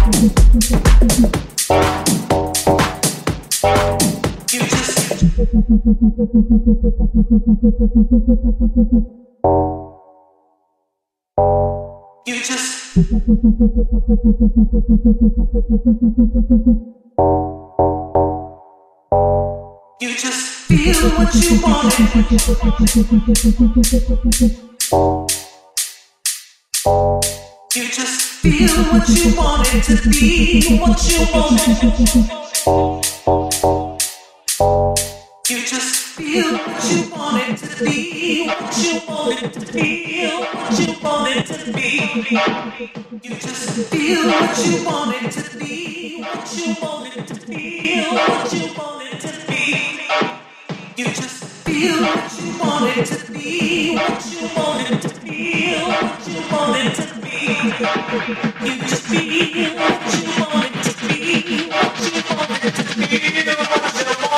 You just feel what you want. what you wanted to be, what you wanted. You just feel what you wanted to be, what you wanted to feel, what you wanted to be. You just feel what you wanted to be, what you wanted to feel, what you wanted to be. You just feel what you wanted to be, what you wanted to feel, what you wanted to be. You just be what you wanted to be, what you wanted to be.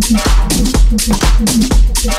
Thank you.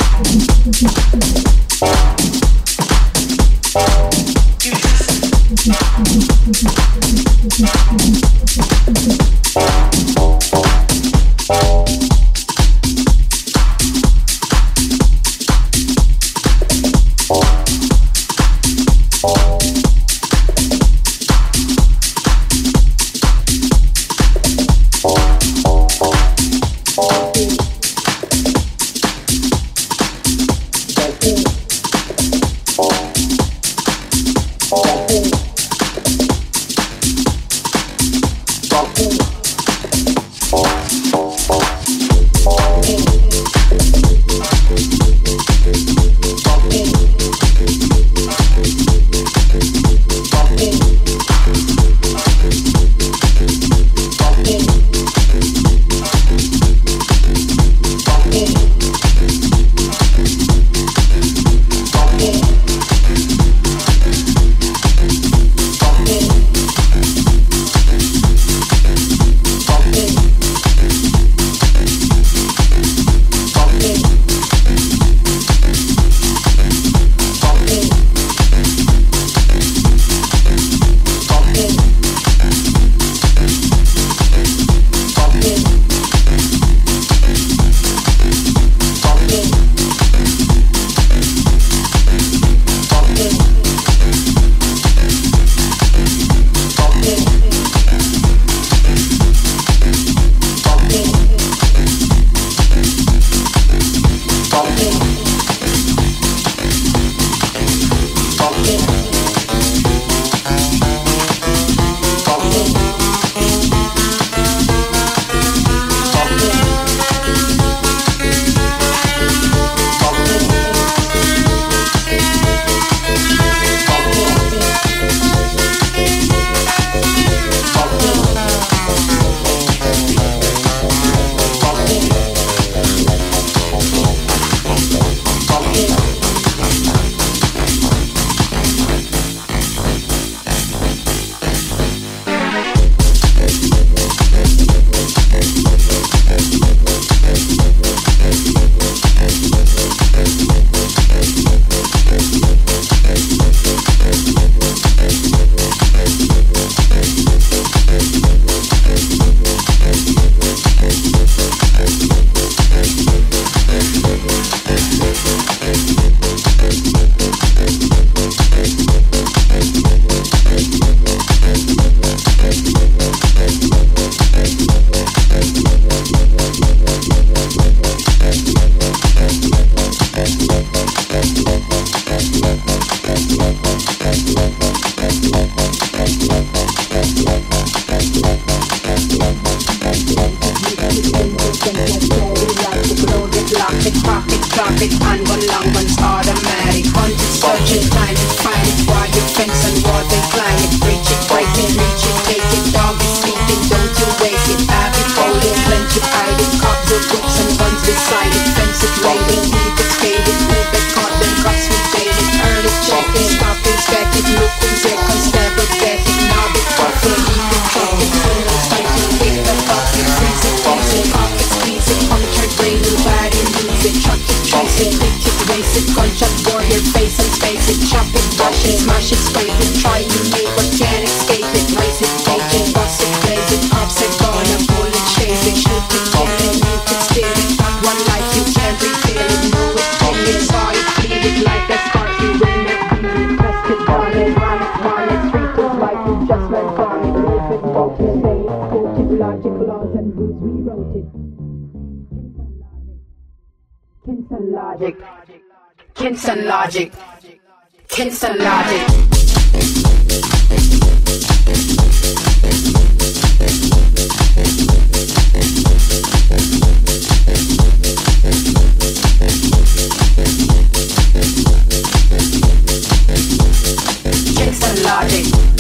It, lick it, race it, gunshot, your face and space it, chop it, brush it, smash it, scrape it, try to make but can't escape it, race it, take it, bust it, blaze it, offset, gonna bullet, chase it, shoot it, kill it, you can steal it, one life, you can't refill it, move it, bring it, saw it, bleed it like a scar, you win it, beat it, press it, run it, run it, run it, treat it like you just learned from it, live it, it, say it, quote it, logic, laws and rules, rewrote it. Kinston logic. Kinston logic. Kinston logic. Kinston logic.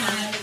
time.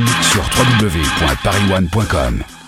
Sur www.parisone.com.